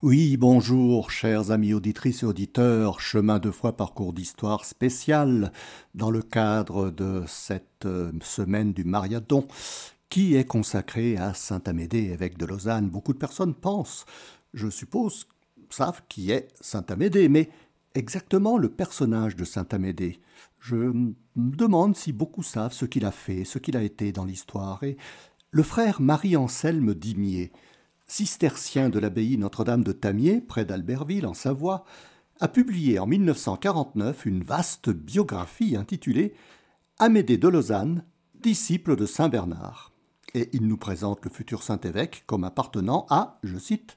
Oui, bonjour, chers amis auditrices et auditeurs, chemin de foi parcours d'histoire spécial dans le cadre de cette euh, semaine du Mariadon qui est consacrée à Saint Amédée, évêque de Lausanne. Beaucoup de personnes pensent, je suppose, savent qui est Saint Amédée, mais exactement le personnage de Saint Amédée. Je me demande si beaucoup savent ce qu'il a fait, ce qu'il a été dans l'histoire. Et le frère Marie-Anselme Dimier, cistercien de l'abbaye Notre-Dame de Tamier, près d'Albertville, en Savoie, a publié en 1949 une vaste biographie intitulée Amédée de Lausanne, disciple de Saint Bernard. Et il nous présente le futur saint évêque comme appartenant à, je cite,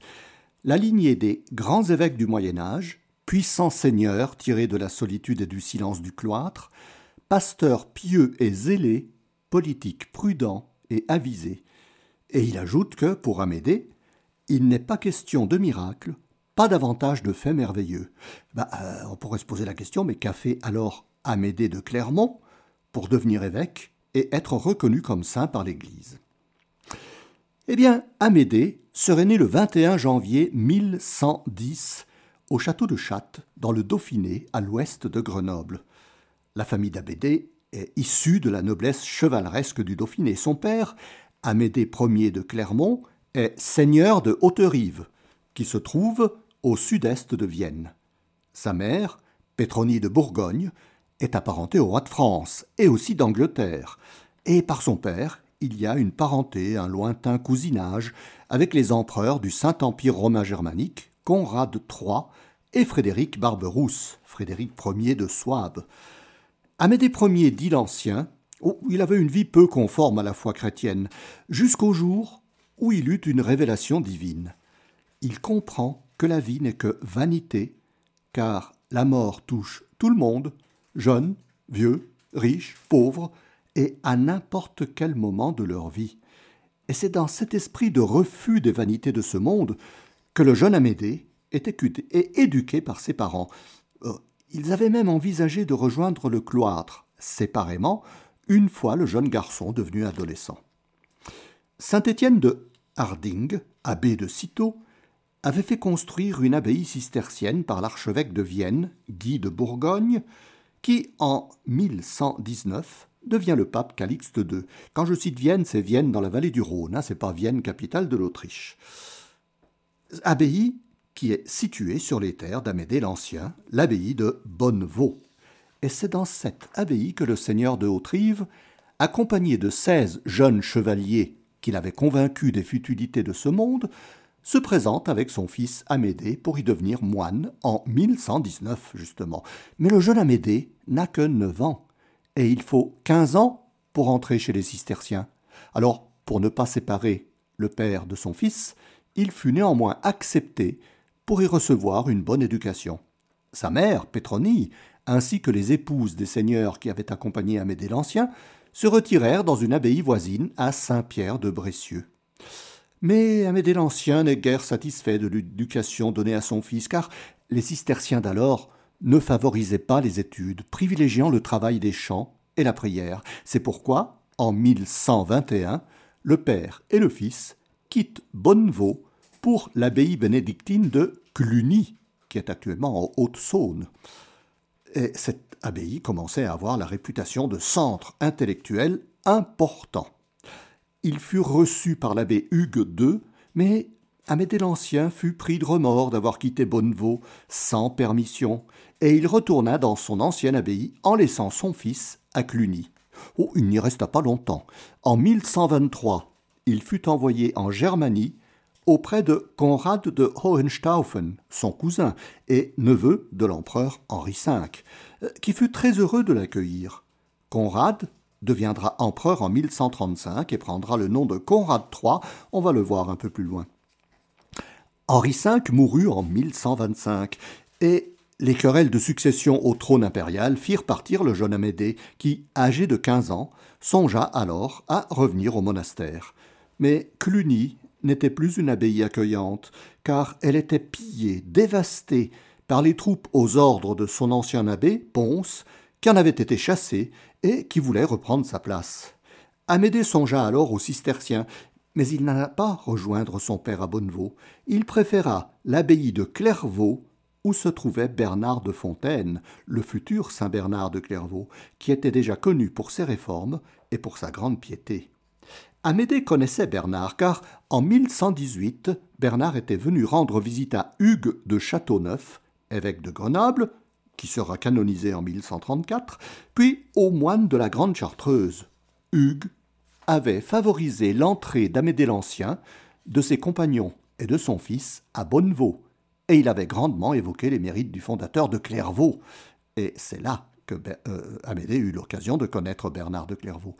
la lignée des grands évêques du Moyen Âge, puissants seigneurs tirés de la solitude et du silence du cloître, pasteurs pieux et zélés, politiques prudents et avisés. Et il ajoute que, pour Amédée, il n'est pas question de miracle, pas davantage de faits merveilleux. Bah, euh, on pourrait se poser la question, mais qu'a fait alors Amédée de Clermont pour devenir évêque et être reconnu comme saint par l'Église? Eh bien, Amédée serait né le 21 janvier 1110 au château de Chatte, dans le Dauphiné, à l'ouest de Grenoble. La famille d'Amédée est issue de la noblesse chevaleresque du Dauphiné. Son père, Amédée Ier de Clermont, est seigneur de Haute-Rive, qui se trouve au sud-est de Vienne. Sa mère, Pétronie de Bourgogne, est apparentée au roi de France et aussi d'Angleterre, et par son père, il y a une parenté, un lointain cousinage avec les empereurs du Saint-Empire romain germanique, Conrad III et Frédéric Barberousse, Frédéric Ier de Souabe. Amédée Ier dit l'Ancien, il avait une vie peu conforme à la foi chrétienne, jusqu'au jour où il eut une révélation divine. Il comprend que la vie n'est que vanité, car la mort touche tout le monde, jeunes, vieux, riches, pauvres, et à n'importe quel moment de leur vie. Et c'est dans cet esprit de refus des vanités de ce monde que le jeune Amédée était éduqué par ses parents. Euh, ils avaient même envisagé de rejoindre le cloître, séparément, une fois le jeune garçon devenu adolescent. Saint Étienne de Harding, abbé de Cîteaux, avait fait construire une abbaye cistercienne par l'archevêque de Vienne, Guy de Bourgogne, qui, en 1119, devient le pape Calixte II. Quand je cite Vienne, c'est Vienne dans la vallée du Rhône, hein, c'est pas Vienne, capitale de l'Autriche. Abbaye qui est située sur les terres d'Amédée l'Ancien, l'abbaye de Bonnevaux. Et c'est dans cette abbaye que le seigneur de Haute-Rive, accompagné de seize jeunes chevaliers qu'il avait convaincu des futilités de ce monde, se présente avec son fils Amédée pour y devenir moine en 1119 justement. Mais le jeune Amédée n'a que neuf ans, et il faut quinze ans pour entrer chez les cisterciens. Alors, pour ne pas séparer le père de son fils, il fut néanmoins accepté pour y recevoir une bonne éducation. Sa mère, Pétronie, ainsi que les épouses des seigneurs qui avaient accompagné Amédée l'Ancien, se retirèrent dans une abbaye voisine à Saint-Pierre de Bressieux. Mais Amédée l'Ancien n'est guère satisfait de l'éducation donnée à son fils, car les cisterciens d'alors ne favorisaient pas les études, privilégiant le travail des champs et la prière. C'est pourquoi, en 1121, le père et le fils quittent Bonnevaux pour l'abbaye bénédictine de Cluny, qui est actuellement en Haute-Saône. Et abbaye commençait à avoir la réputation de centre intellectuel important. Il fut reçu par l'abbé Hugues II, mais Amédée l'Ancien fut pris de remords d'avoir quitté Bonnevaux sans permission, et il retourna dans son ancienne abbaye en laissant son fils à Cluny. Oh, il n'y resta pas longtemps. En 1123, il fut envoyé en Germanie auprès de Conrad de Hohenstaufen, son cousin et neveu de l'empereur Henri V, euh, qui fut très heureux de l'accueillir. Conrad deviendra empereur en 1135 et prendra le nom de Conrad III, on va le voir un peu plus loin. Henri V mourut en 1125 et les querelles de succession au trône impérial firent partir le jeune Amédée qui, âgé de 15 ans, songea alors à revenir au monastère. Mais Cluny n'était plus une abbaye accueillante, car elle était pillée, dévastée par les troupes aux ordres de son ancien abbé, Ponce, qui en avait été chassé et qui voulait reprendre sa place. Amédée songea alors aux cisterciens, Mais il n'alla pas rejoindre son père à Bonnevaux. Il préféra l'abbaye de Clairvaux, où se trouvait Bernard de Fontaine, le futur Saint Bernard de Clairvaux, qui était déjà connu pour ses réformes et pour sa grande piété. Amédée connaissait Bernard, car en 1118, Bernard était venu rendre visite à Hugues de Châteauneuf, évêque de Grenoble, qui sera canonisé en 1134, puis aux moines de la Grande Chartreuse. Hugues avait favorisé l'entrée d'Amédée l'Ancien, de ses compagnons et de son fils à Bonnevaux, et il avait grandement évoqué les mérites du fondateur de Clairvaux. Et c'est là que euh, Amédée eut l'occasion de connaître Bernard de Clairvaux.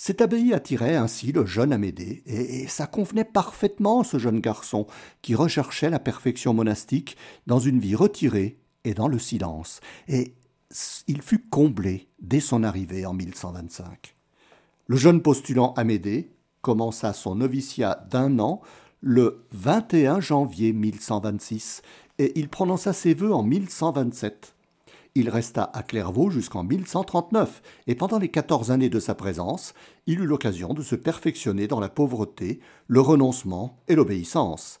Cette abbaye attirait ainsi le jeune Amédée, et, ça convenait parfaitement à ce jeune garçon qui recherchait la perfection monastique dans une vie retirée et dans le silence. Et il fut comblé dès son arrivée en 1125. Le jeune postulant Amédée commença son noviciat d'un an le 21 janvier 1126 et il prononça ses vœux en 1127. Il resta à Clairvaux jusqu'en 1139, et pendant les quatorze années de sa présence, il eut l'occasion de se perfectionner dans la pauvreté, le renoncement et l'obéissance.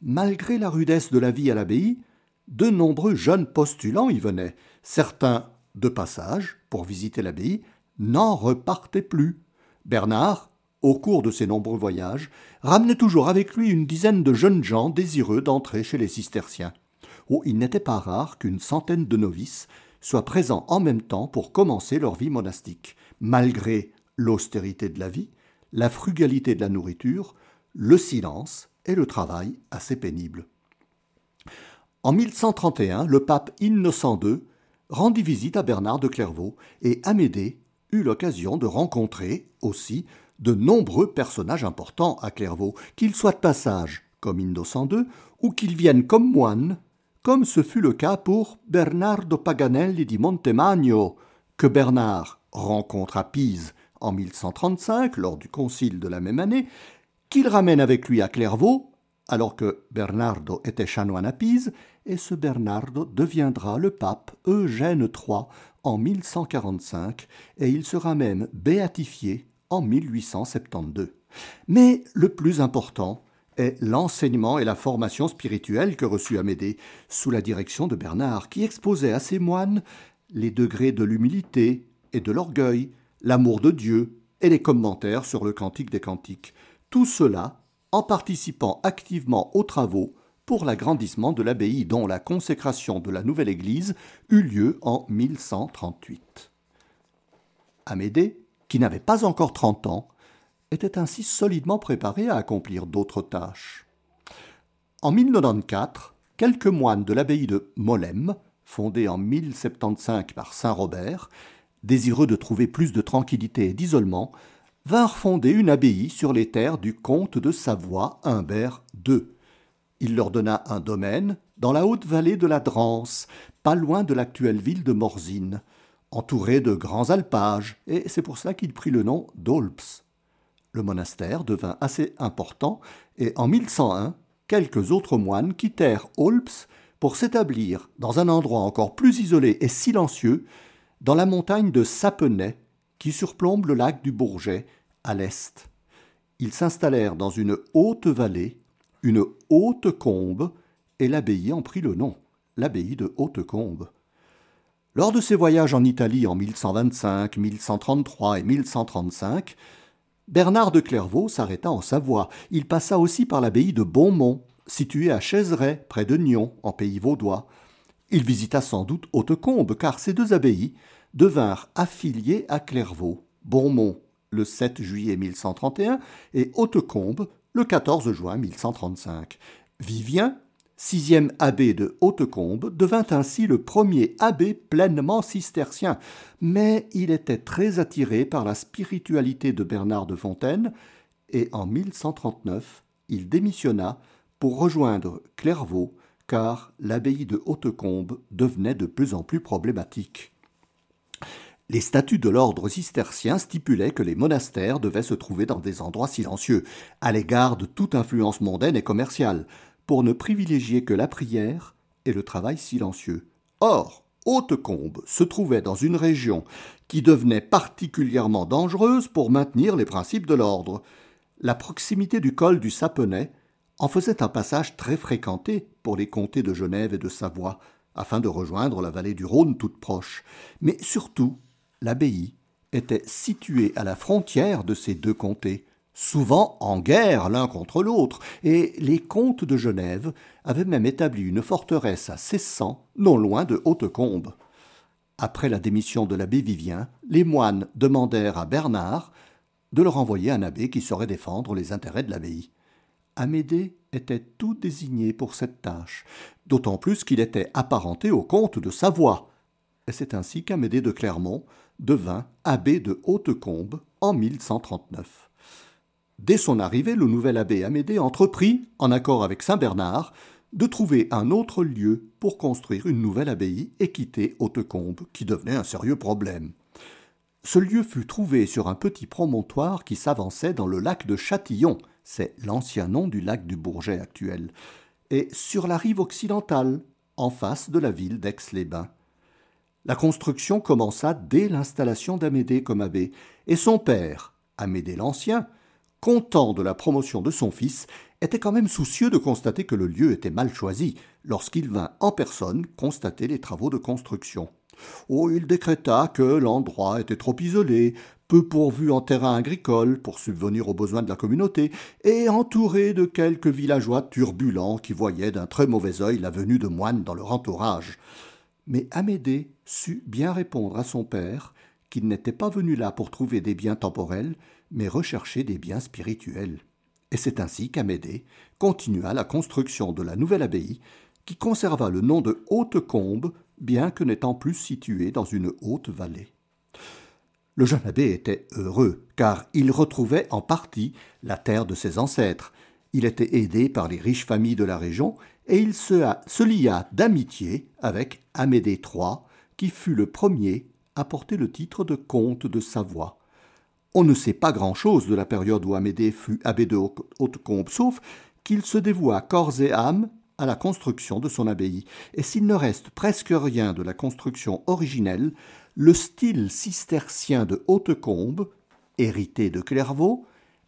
Malgré la rudesse de la vie à l'abbaye, de nombreux jeunes postulants y venaient, certains de passage pour visiter l'abbaye, n'en repartaient plus. Bernard, au cours de ses nombreux voyages, ramenait toujours avec lui une dizaine de jeunes gens désireux d'entrer chez les cisterciens où il n'était pas rare qu'une centaine de novices soient présents en même temps pour commencer leur vie monastique, malgré l'austérité de la vie, la frugalité de la nourriture, le silence et le travail assez pénible. En 1131, le pape Innocent II rendit visite à Bernard de Clairvaux et Amédée eut l'occasion de rencontrer aussi de nombreux personnages importants à Clairvaux, qu'ils soient de passage, comme Innocent II, ou qu'ils viennent comme moines comme ce fut le cas pour Bernardo Paganelli di Montemagno, que Bernard rencontre à Pise en 1135 lors du concile de la même année, qu'il ramène avec lui à Clairvaux, alors que Bernardo était chanoine à Pise, et ce Bernardo deviendra le pape Eugène III en 1145, et il sera même béatifié en 1872. Mais le plus important, l'enseignement et la formation spirituelle que reçut Amédée sous la direction de Bernard, qui exposait à ses moines les degrés de l'humilité et de l'orgueil, l'amour de Dieu et les commentaires sur le Cantique des Cantiques. Tout cela en participant activement aux travaux pour l'agrandissement de l'abbaye dont la consécration de la nouvelle église eut lieu en 1138. Amédée, qui n'avait pas encore trente ans, était ainsi solidement préparé à accomplir d'autres tâches. En 1094, quelques moines de l'abbaye de Molem, fondée en 1075 par saint Robert, désireux de trouver plus de tranquillité et d'isolement, vinrent fonder une abbaye sur les terres du comte de Savoie, Humbert II. Il leur donna un domaine dans la haute vallée de la Drance, pas loin de l'actuelle ville de Morzine, entouré de grands alpages, et c'est pour cela qu'il prit le nom d'Olps. Le monastère devint assez important et en 1101, quelques autres moines quittèrent Olps pour s'établir dans un endroit encore plus isolé et silencieux, dans la montagne de Sapenay, qui surplombe le lac du Bourget, à l'est. Ils s'installèrent dans une haute vallée, une haute combe, et l'abbaye en prit le nom, l'abbaye de Haute-Combe. Lors de ses voyages en Italie en 1125, 1133 et 1135, Bernard de Clairvaux s'arrêta en Savoie. Il passa aussi par l'abbaye de Beaumont, située à Chaiseray, près de Nyon, en pays vaudois. Il visita sans doute Hautecombe, car ces deux abbayes devinrent affiliées à Clairvaux. Beaumont le 7 juillet 1131 et Hautecombe le 14 juin 1135. Vivien sixième abbé de Hautecombe, devint ainsi le premier abbé pleinement cistercien, mais il était très attiré par la spiritualité de Bernard de Fontaine, et en 1139 il démissionna pour rejoindre Clairvaux, car l'abbaye de Hautecombe devenait de plus en plus problématique. Les statuts de l'ordre cistercien stipulaient que les monastères devaient se trouver dans des endroits silencieux, à l'égard de toute influence mondaine et commerciale, pour ne privilégier que la prière et le travail silencieux. Or, Hautecombe se trouvait dans une région qui devenait particulièrement dangereuse pour maintenir les principes de l'ordre. la proximité du col du Sapenay en faisait un passage très fréquenté pour les comtés de Genève et de Savoie, afin de rejoindre la vallée du Rhône toute proche. Mais surtout, l'abbaye était située à la frontière de ces deux comtés, souvent en guerre l'un contre l'autre, et les comtes de Genève avaient même établi une forteresse à Cessan, non loin de Hautecombe. Après la démission de l'abbé Vivien, les moines demandèrent à Bernard de leur envoyer un abbé qui saurait défendre les intérêts de l'abbaye. Amédée était tout désigné pour cette tâche, d'autant plus qu'il était apparenté au comte de Savoie. Et c'est ainsi qu'Amédée de Clermont devint abbé de Hautecombe en 1139. Dès son arrivée, le nouvel abbé Amédée entreprit, en accord avec saint Bernard, de trouver un autre lieu pour construire une nouvelle abbaye et quitter Hautecombe, qui devenait un sérieux problème. Ce lieu fut trouvé sur un petit promontoire qui s'avançait dans le lac de Châtillon, c'est l'ancien nom du lac du Bourget actuel, et sur la rive occidentale, en face de la ville d'Aix-les-Bains. La construction commença dès l'installation d'Amédée comme abbé, et son père, Amédée l'Ancien, content de la promotion de son fils, était quand même soucieux de constater que le lieu était mal choisi lorsqu'il vint en personne constater les travaux de construction. Oh, il décréta que l'endroit était trop isolé, peu pourvu en terrain agricole pour subvenir aux besoins de la communauté, et entouré de quelques villageois turbulents qui voyaient d'un très mauvais œil la venue de moines dans leur entourage. Mais Amédée sut bien répondre à son père qu'il n'était pas venu là pour trouver des biens temporels, mais rechercher des biens spirituels. Et c'est ainsi qu'Amédée continua la construction de la nouvelle abbaye, qui conserva le nom de Haute-Combe bien que n'étant plus situé dans une haute vallée. Le jeune abbé était heureux, car il retrouvait en partie la terre de ses ancêtres. Il était aidé par les riches familles de la région, et il se, se lia d'amitié avec Amédée III, qui fut le premier à porter le titre de comte de Savoie. On ne sait pas grand-chose de la période où Amédée fut abbé de Hautecombe, sauf qu'il se dévoua corps et âme à la construction de son abbaye, et s'il ne reste presque rien de la construction originelle, le style cistercien de Hautecombe, hérité de Clairvaux,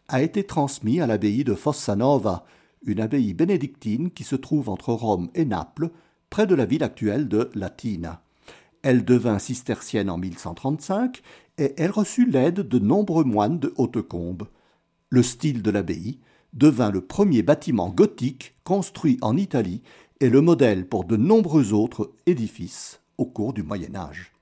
a été transmis à l'abbaye de Fossanova, une abbaye bénédictine qui se trouve entre Rome et Naples, près de la ville actuelle de Latina. Elle devint cistercienne en 1135 et elle reçut l'aide de nombreux moines de Hautecombe. Le style de l'abbaye devint le premier bâtiment gothique construit en Italie et le modèle pour de nombreux autres édifices au cours du Moyen Âge.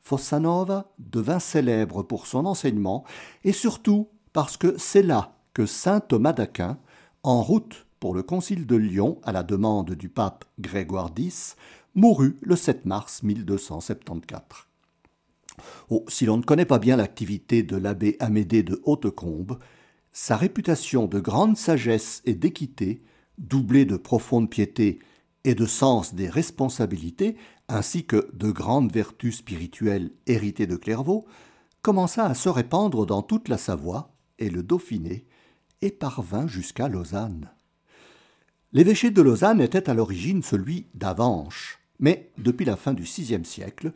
Fossanova devint célèbre pour son enseignement et surtout parce que c'est là que saint Thomas d'Aquin, en route pour le concile de Lyon à la demande du pape Grégoire X, mourut le 7 mars 1274. Oh, si l'on ne connaît pas bien l'activité de l'abbé Amédée de Hautecombe, sa réputation de grande sagesse et d'équité, doublée de profonde piété et de sens des responsabilités, ainsi que de grandes vertus spirituelles héritées de Clairvaux, commença à se répandre dans toute la Savoie et le Dauphiné, et parvint jusqu'à Lausanne. L'évêché de Lausanne était à l'origine celui d'Avanches, mais depuis la fin du VIe siècle,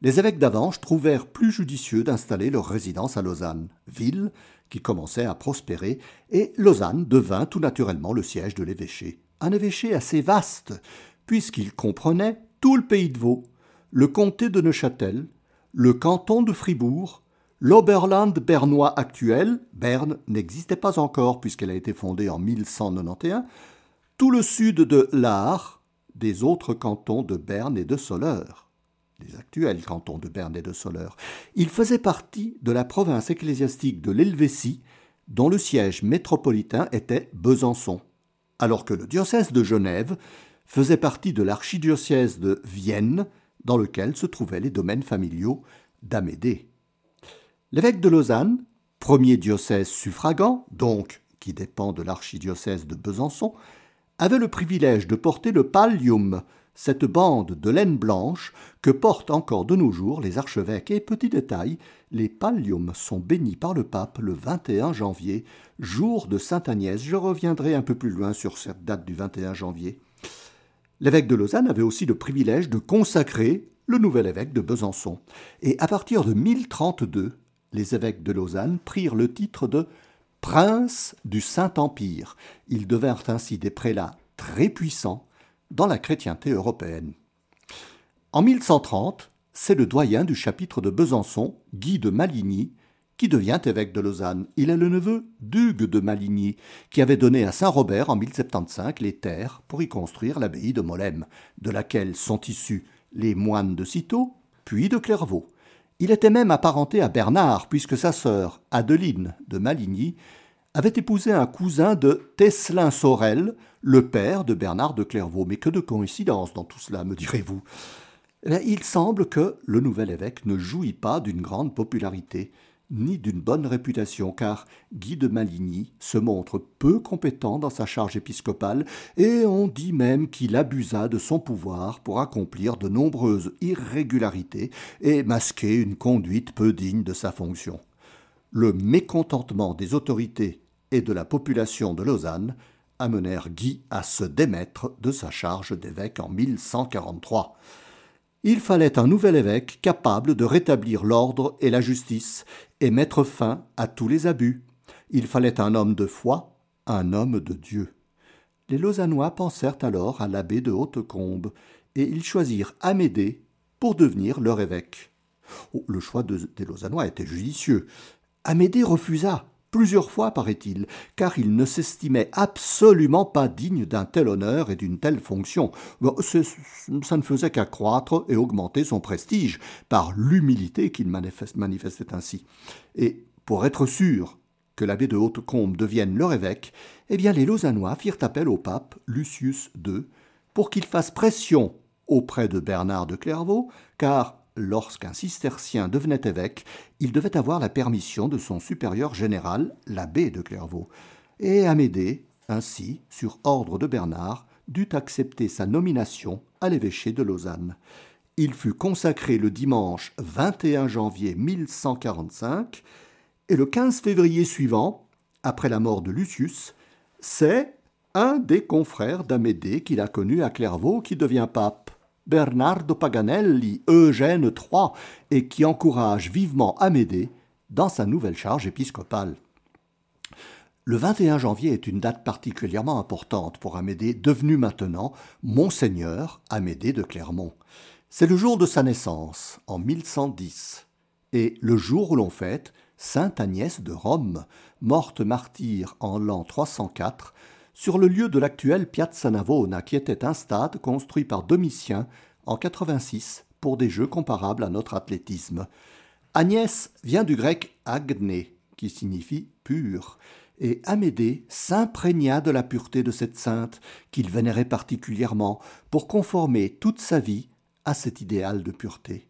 les évêques d'Avanches trouvèrent plus judicieux d'installer leur résidence à Lausanne, ville qui commençait à prospérer, et Lausanne devint tout naturellement le siège de l'évêché. Un évêché assez vaste, puisqu'il comprenait tout le pays de Vaud, le comté de Neuchâtel, le canton de Fribourg, l'Oberland bernois actuel, Berne n'existait pas encore puisqu'elle a été fondée en 1191, tout le sud de l'Aar, des autres cantons de Berne et de Soleure les actuels cantons de Berne et de Soleure. Il faisait partie de la province ecclésiastique de l'Helvétie, dont le siège métropolitain était Besançon, alors que le diocèse de Genève faisait partie de l'archidiocèse de Vienne, dans lequel se trouvaient les domaines familiaux d'Amédée. L'évêque de Lausanne, premier diocèse suffragant, donc qui dépend de l'archidiocèse de Besançon, avait le privilège de porter le pallium, cette bande de laine blanche que portent encore de nos jours les archevêques. Et petit détail, les palliums sont bénis par le pape le 21 janvier, jour de Sainte Agnès. Je reviendrai un peu plus loin sur cette date du 21 janvier. L'évêque de Lausanne avait aussi le privilège de consacrer le nouvel évêque de Besançon. Et à partir de 1032, les évêques de Lausanne prirent le titre de princes du Saint-Empire. Ils devinrent ainsi des prélats très puissants dans la chrétienté européenne. En 1130, c'est le doyen du chapitre de Besançon, Guy de Maligny, qui devient évêque de Lausanne. Il est le neveu d'Hugues de Maligny, qui avait donné à Saint-Robert en 1075 les terres pour y construire l'abbaye de Molem, de laquelle sont issus les moines de Cîteaux, puis de Clairvaux. Il était même apparenté à Bernard, puisque sa sœur, Adeline de Maligny, avait épousé un cousin de Teslin Sorel, le père de Bernard de Clairvaux. Mais que de coïncidence dans tout cela, me direz-vous? Eh il semble que le nouvel évêque ne jouit pas d'une grande popularité ni d'une bonne réputation, car Guy de Maligny se montre peu compétent dans sa charge épiscopale, et on dit même qu'il abusa de son pouvoir pour accomplir de nombreuses irrégularités et masquer une conduite peu digne de sa fonction. Le mécontentement des autorités et de la population de Lausanne amenèrent Guy à se démettre de sa charge d'évêque en 1143. Il fallait un nouvel évêque capable de rétablir l'ordre et la justice et mettre fin à tous les abus. Il fallait un homme de foi, un homme de Dieu. Les Lausannois pensèrent alors à l'abbé de Hautecombe, et ils choisirent Amédée pour devenir leur évêque. Oh, le choix des Lausannois était judicieux. Amédée refusa, plusieurs fois, paraît-il, car il ne s'estimait absolument pas digne d'un tel honneur et d'une telle fonction. ça ne faisait qu'accroître et augmenter son prestige par l'humilité qu'il manifestait ainsi. Et pour être sûr que l'abbé de Hautecombe devienne leur évêque, eh bien les Lausannois firent appel au pape Lucius II pour qu'il fasse pression auprès de Bernard de Clairvaux, car lorsqu'un cistercien devenait évêque, il devait avoir la permission de son supérieur général, l'abbé de Clairvaux. Et Amédée, ainsi, sur ordre de Bernard, dut accepter sa nomination à l'évêché de Lausanne. Il fut consacré le dimanche 21 janvier 1145, et le 15 février suivant, après la mort de Lucius, c'est un des confrères d'Amédée qu'il a connu à Clairvaux qui devient pape. Bernardo Paganelli, Eugène III, et qui encourage vivement Amédée dans sa nouvelle charge épiscopale. Le 21 janvier est une date particulièrement importante pour Amédée, devenu maintenant Monseigneur Amédée de Clermont. C'est le jour de sa naissance, en 1110, et le jour où l'on fête Sainte Agnès de Rome, morte martyre en l'an 304, sur le lieu de l'actuelle Piazza Navona, qui était un stade construit par Domitien en 86 pour des jeux comparables à notre athlétisme. Agnès vient du grec agne, qui signifie pur, et Amédée s'imprégna de la pureté de cette sainte qu'il vénérait particulièrement pour conformer toute sa vie à cet idéal de pureté.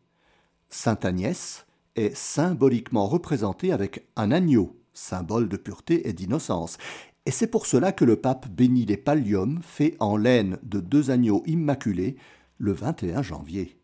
Sainte Agnès est symboliquement représentée avec un agneau, symbole de pureté et d'innocence, et c'est pour cela que le pape bénit les palliums faits en laine de deux agneaux immaculés le 21 janvier.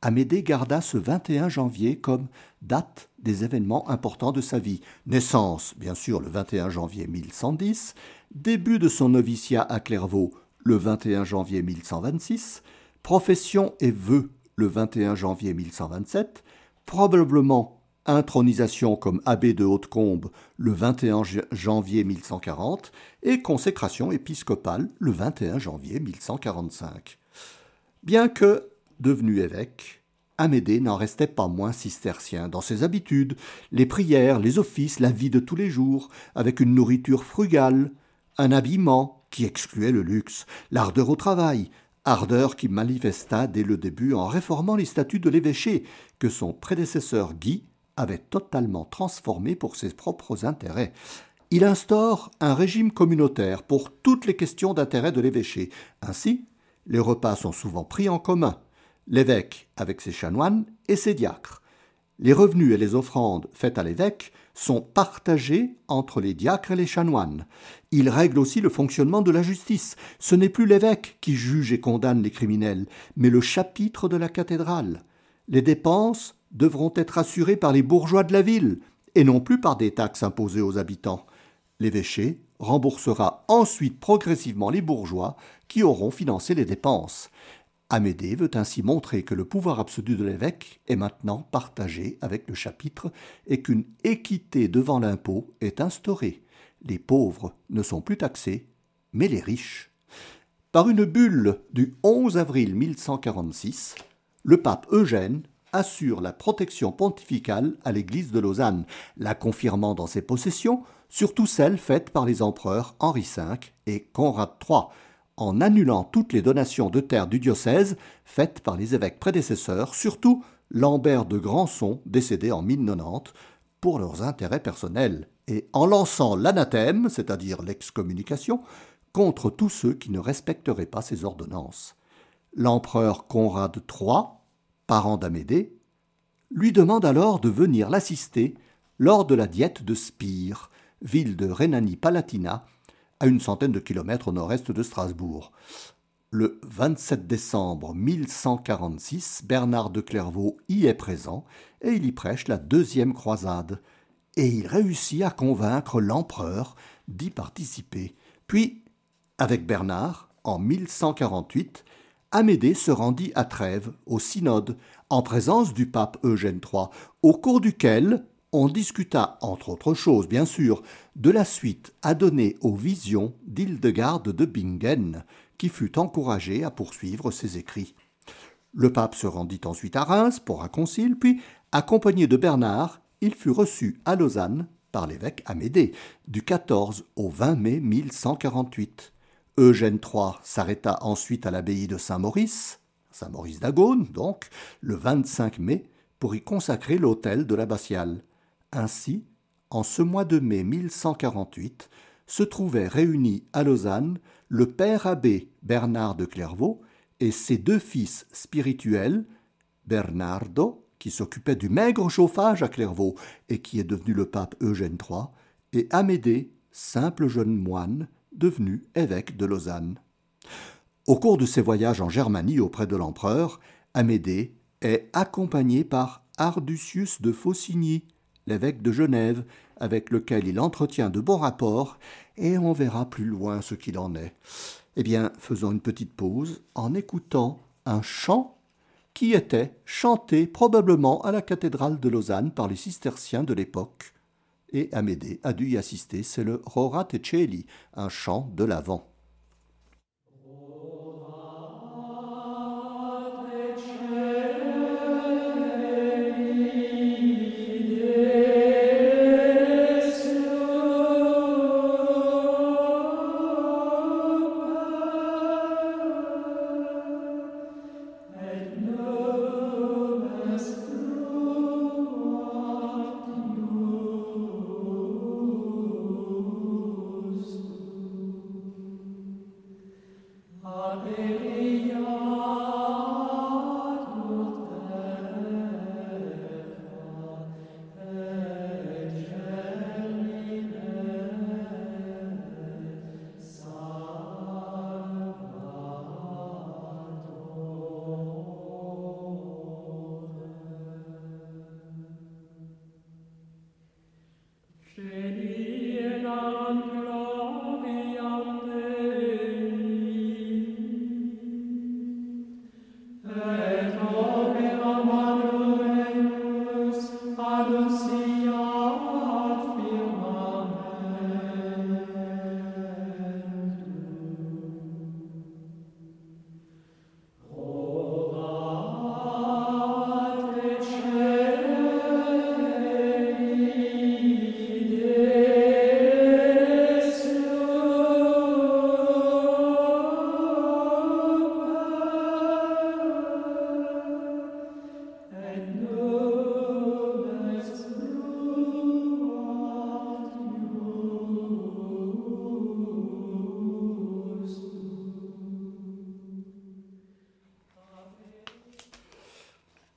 Amédée garda ce 21 janvier comme date des événements importants de sa vie. Naissance, bien sûr, le 21 janvier 1110, début de son noviciat à Clairvaux, le 21 janvier 1126, profession et vœux, le 21 janvier 1127, probablement intronisation comme abbé de Hautecombe le 21 janvier 1140 et consécration épiscopale le 21 janvier 1145. Bien que devenu évêque, Amédée n'en restait pas moins cistercien dans ses habitudes, les prières, les offices, la vie de tous les jours, avec une nourriture frugale, un habillement qui excluait le luxe, l'ardeur au travail, ardeur qui manifesta dès le début en réformant les statuts de l'évêché que son prédécesseur Guy avait totalement transformé pour ses propres intérêts. Il instaure un régime communautaire pour toutes les questions d'intérêt de l'évêché. Ainsi, les repas sont souvent pris en commun, l'évêque avec ses chanoines et ses diacres. Les revenus et les offrandes faites à l'évêque sont partagés entre les diacres et les chanoines. Il règle aussi le fonctionnement de la justice. Ce n'est plus l'évêque qui juge et condamne les criminels, mais le chapitre de la cathédrale. Les dépenses devront être assurés par les bourgeois de la ville, et non plus par des taxes imposées aux habitants. L'évêché remboursera ensuite progressivement les bourgeois qui auront financé les dépenses. Amédée veut ainsi montrer que le pouvoir absolu de l'évêque est maintenant partagé avec le chapitre et qu'une équité devant l'impôt est instaurée. Les pauvres ne sont plus taxés, mais les riches. Par une bulle du 11 avril 1146, le pape Eugène assure la protection pontificale à l'Église de Lausanne, la confirmant dans ses possessions, surtout celles faites par les empereurs Henri V et Conrad III, en annulant toutes les donations de terres du diocèse faites par les évêques prédécesseurs, surtout Lambert de Grandson, décédé en 1090, pour leurs intérêts personnels, et en lançant l'anathème, c'est-à-dire l'excommunication, contre tous ceux qui ne respecteraient pas ces ordonnances. L'empereur Conrad III, parent d'Amédée, lui demande alors de venir l'assister lors de la diète de Spire, ville de Rhénanie-Palatinat, à une centaine de kilomètres au nord-est de Strasbourg. Le 27 décembre 1146, Bernard de Clairvaux y est présent et il y prêche la deuxième croisade. Et il réussit à convaincre l'empereur d'y participer. Puis, avec Bernard, en 1148, Amédée se rendit à Trèves, au synode, en présence du pape Eugène III, au cours duquel on discuta, entre autres choses bien sûr, de la suite à donner aux visions d'Hildegarde de Bingen, qui fut encouragée à poursuivre ses écrits. Le pape se rendit ensuite à Reims pour un concile, puis, accompagné de Bernard, il fut reçu à Lausanne par l'évêque Amédée, du 14 au 20 mai 1148. Eugène III s'arrêta ensuite à l'abbaye de Saint-Maurice, Saint-Maurice d'Agone donc, le 25 mai, pour y consacrer l'autel de l'abbatiale. Ainsi, en ce mois de mai 1148, se trouvaient réunis à Lausanne le père abbé Bernard de Clairvaux et ses deux fils spirituels, Bernardo, qui s'occupait du maigre chauffage à Clairvaux et qui est devenu le pape Eugène III, et Amédée, simple jeune moine, devenu évêque de Lausanne. Au cours de ses voyages en Germanie auprès de l'empereur, Amédée est accompagné par Arducius de Faucigny, l'évêque de Genève, avec lequel il entretient de bons rapports, et on verra plus loin ce qu'il en est. Eh bien, faisons une petite pause en écoutant un chant qui était chanté probablement à la cathédrale de Lausanne par les cisterciens de l'époque. Et Amédée a dû y assister, c'est le Rora Teceli, un chant de l'Avent.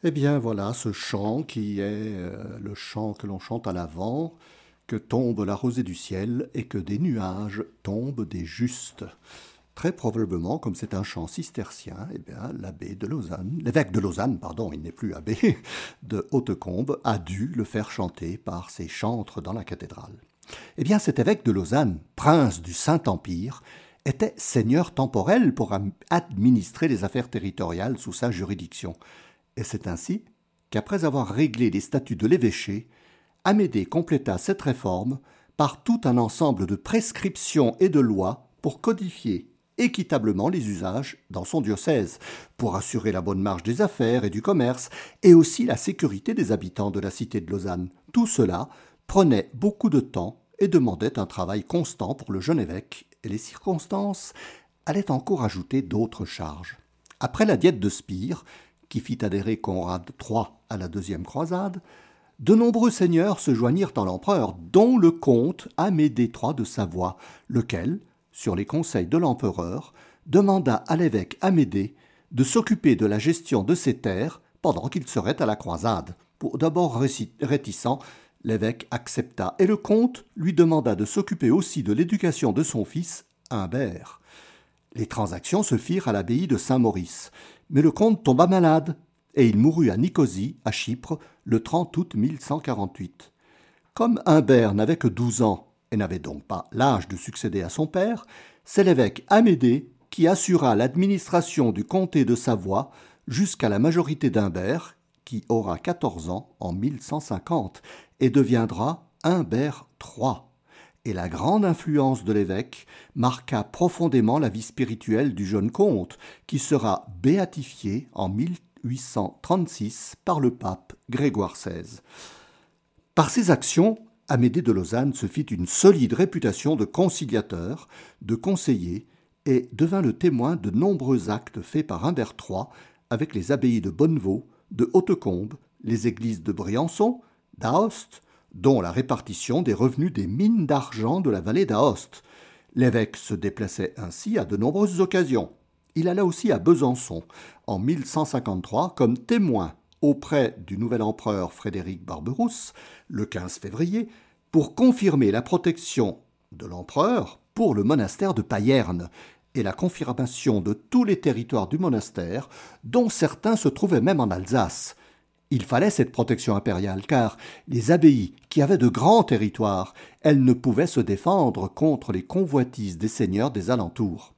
Eh bien voilà ce chant qui est euh, le chant que l'on chante à l'avant, que tombe la rosée du ciel et que des nuages tombent des justes. Très probablement, comme c'est un chant cistercien, eh bien l'abbé de Lausanne, l'évêque de Lausanne, pardon, il n'est plus abbé, de Hautecombe, a dû le faire chanter par ses chantres dans la cathédrale. Eh bien cet évêque de Lausanne, prince du Saint-Empire, était seigneur temporel pour administrer les affaires territoriales sous sa juridiction. Et c'est ainsi qu'après avoir réglé les statuts de l'évêché, Amédée compléta cette réforme par tout un ensemble de prescriptions et de lois pour codifier équitablement les usages dans son diocèse, pour assurer la bonne marche des affaires et du commerce, et aussi la sécurité des habitants de la cité de Lausanne. Tout cela prenait beaucoup de temps et demandait un travail constant pour le jeune évêque, et les circonstances allaient encore ajouter d'autres charges. Après la diète de Spire, qui fit adhérer Conrad III à la deuxième croisade, de nombreux seigneurs se joignirent en l'empereur, dont le comte Amédée III de Savoie, lequel, sur les conseils de l'empereur, demanda à l'évêque Amédée de s'occuper de la gestion de ses terres pendant qu'il serait à la croisade. Pour d'abord réticent, l'évêque accepta, et le comte lui demanda de s'occuper aussi de l'éducation de son fils, Humbert. Les transactions se firent à l'abbaye de Saint-Maurice, mais le comte tomba malade, et il mourut à Nicosie, à Chypre, le 30 août 1148. Comme Humbert n'avait que douze ans et n'avait donc pas l'âge de succéder à son père, c'est l'évêque Amédée qui assura l'administration du comté de Savoie jusqu'à la majorité d'Humbert, qui aura 14 ans en 1150 et deviendra Humbert III. Et la grande influence de l'évêque marqua profondément la vie spirituelle du jeune comte, qui sera béatifié en 1836 par le pape Grégoire XVI. Par ses actions, Amédée de Lausanne se fit une solide réputation de conciliateur, de conseiller, et devint le témoin de nombreux actes faits par Humbert III avec les abbayes de Bonnevaux, de Hautecombe, les églises de Briançon, d'Aoste, dont la répartition des revenus des mines d'argent de la vallée d'Aoste. L'évêque se déplaçait ainsi à de nombreuses occasions. Il alla aussi à Besançon en 1153 comme témoin auprès du nouvel empereur Frédéric Barberousse le 15 février pour confirmer la protection de l'empereur pour le monastère de Payerne et la confirmation de tous les territoires du monastère, dont certains se trouvaient même en Alsace. Il fallait cette protection impériale, car les abbayes, qui avaient de grands territoires, elles ne pouvaient se défendre contre les convoitises des seigneurs des alentours.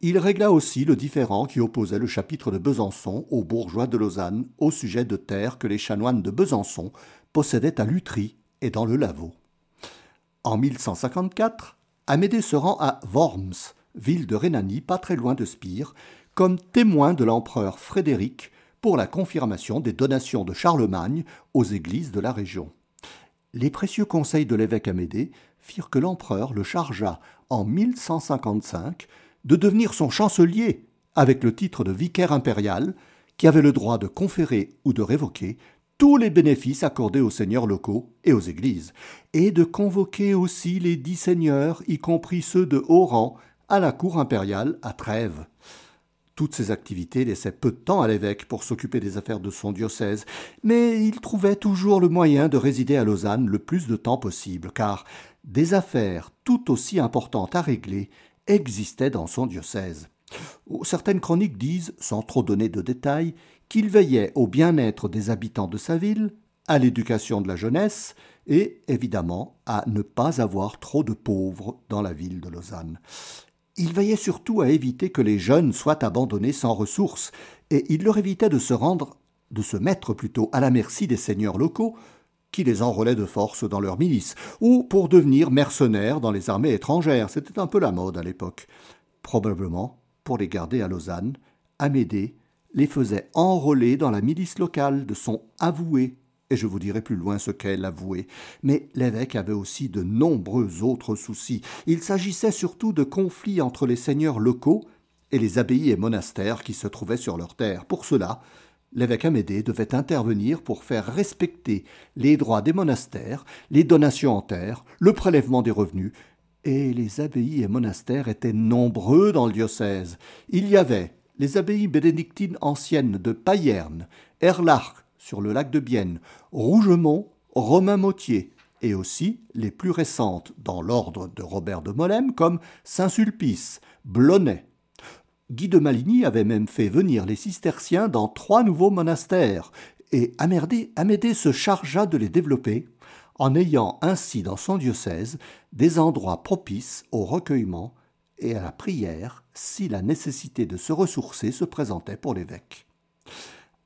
Il régla aussi le différend qui opposait le chapitre de Besançon aux bourgeois de Lausanne au sujet de terres que les chanoines de Besançon possédaient à Lutry et dans le Lavaux. En 1154, Amédée se rend à Worms, ville de Rhénanie pas très loin de Spire, comme témoin de l'empereur Frédéric pour la confirmation des donations de Charlemagne aux églises de la région. Les précieux conseils de l'évêque Amédée firent que l'empereur le chargea en 1155 de devenir son chancelier avec le titre de vicaire impérial, qui avait le droit de conférer ou de révoquer tous les bénéfices accordés aux seigneurs locaux et aux églises, et de convoquer aussi les dix seigneurs, y compris ceux de haut rang, à la cour impériale à Trèves. Toutes ces activités laissaient peu de temps à l'évêque pour s'occuper des affaires de son diocèse, mais il trouvait toujours le moyen de résider à Lausanne le plus de temps possible, car des affaires tout aussi importantes à régler existait dans son diocèse. Certaines chroniques disent, sans trop donner de détails, qu'il veillait au bien-être des habitants de sa ville, à l'éducation de la jeunesse et, évidemment, à ne pas avoir trop de pauvres dans la ville de Lausanne. Il veillait surtout à éviter que les jeunes soient abandonnés sans ressources, et il leur évitait de se rendre, de se mettre plutôt à la merci des seigneurs locaux, qui les enrôlaient de force dans leur milice, ou pour devenir mercenaires dans les armées étrangères. C'était un peu la mode à l'époque. Probablement, pour les garder à Lausanne, Amédée les faisait enrôler dans la milice locale de son avoué, et je vous dirai plus loin ce qu'est l'avoué. Mais l'évêque avait aussi de nombreux autres soucis. Il s'agissait surtout de conflits entre les seigneurs locaux et les abbayes et monastères qui se trouvaient sur leurs terres. Pour cela, l'évêque Amédée devait intervenir pour faire respecter les droits des monastères, les donations en terre, le prélèvement des revenus, et les abbayes et monastères étaient nombreux dans le diocèse. Il y avait les abbayes bénédictines anciennes de Payerne, Erlach sur le lac de Bienne, Rougemont, Romain-Mautier, et aussi les plus récentes dans l'ordre de Robert de Molem comme Saint-Sulpice, Blonay, Guy de Maligny avait même fait venir les cisterciens dans trois nouveaux monastères, et Amédée, se chargea de les développer, en ayant ainsi dans son diocèse des endroits propices au recueillement et à la prière si la nécessité de se ressourcer se présentait pour l'évêque.